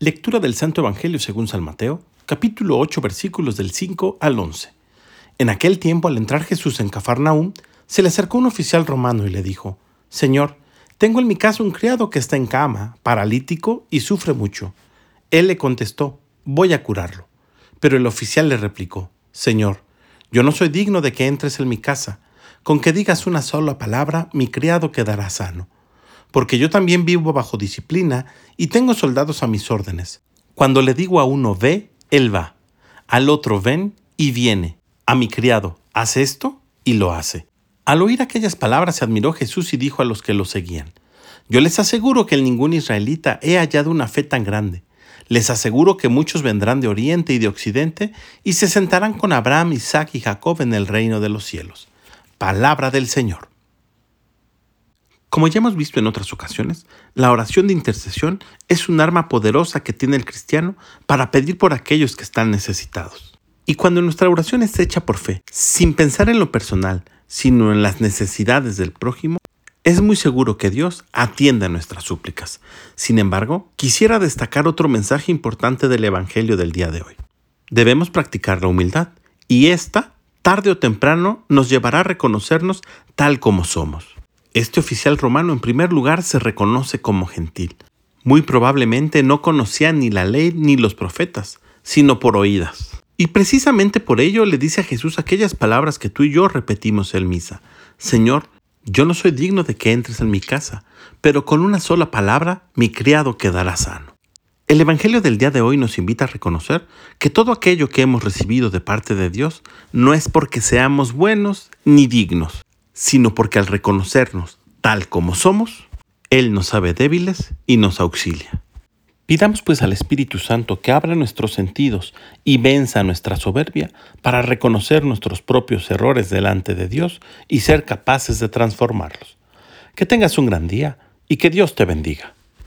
Lectura del Santo Evangelio según San Mateo, capítulo 8, versículos del 5 al 11. En aquel tiempo, al entrar Jesús en Cafarnaúm, se le acercó un oficial romano y le dijo, Señor, tengo en mi casa un criado que está en cama, paralítico y sufre mucho. Él le contestó, voy a curarlo. Pero el oficial le replicó, Señor, yo no soy digno de que entres en mi casa. Con que digas una sola palabra, mi criado quedará sano porque yo también vivo bajo disciplina y tengo soldados a mis órdenes. Cuando le digo a uno ve, él va. Al otro ven y viene. A mi criado, haz esto y lo hace. Al oír aquellas palabras se admiró Jesús y dijo a los que lo seguían, Yo les aseguro que en ningún israelita he hallado una fe tan grande. Les aseguro que muchos vendrán de oriente y de occidente y se sentarán con Abraham, Isaac y Jacob en el reino de los cielos. Palabra del Señor. Como ya hemos visto en otras ocasiones, la oración de intercesión es un arma poderosa que tiene el cristiano para pedir por aquellos que están necesitados. Y cuando nuestra oración es hecha por fe, sin pensar en lo personal, sino en las necesidades del prójimo, es muy seguro que Dios atienda nuestras súplicas. Sin embargo, quisiera destacar otro mensaje importante del Evangelio del día de hoy. Debemos practicar la humildad, y esta, tarde o temprano, nos llevará a reconocernos tal como somos. Este oficial romano en primer lugar se reconoce como gentil. Muy probablemente no conocía ni la ley ni los profetas, sino por oídas. Y precisamente por ello le dice a Jesús aquellas palabras que tú y yo repetimos en misa. Señor, yo no soy digno de que entres en mi casa, pero con una sola palabra mi criado quedará sano. El Evangelio del día de hoy nos invita a reconocer que todo aquello que hemos recibido de parte de Dios no es porque seamos buenos ni dignos, sino porque al reconocernos tal como somos, Él nos sabe débiles y nos auxilia. Pidamos pues al Espíritu Santo que abra nuestros sentidos y venza nuestra soberbia para reconocer nuestros propios errores delante de Dios y ser capaces de transformarlos. Que tengas un gran día y que Dios te bendiga.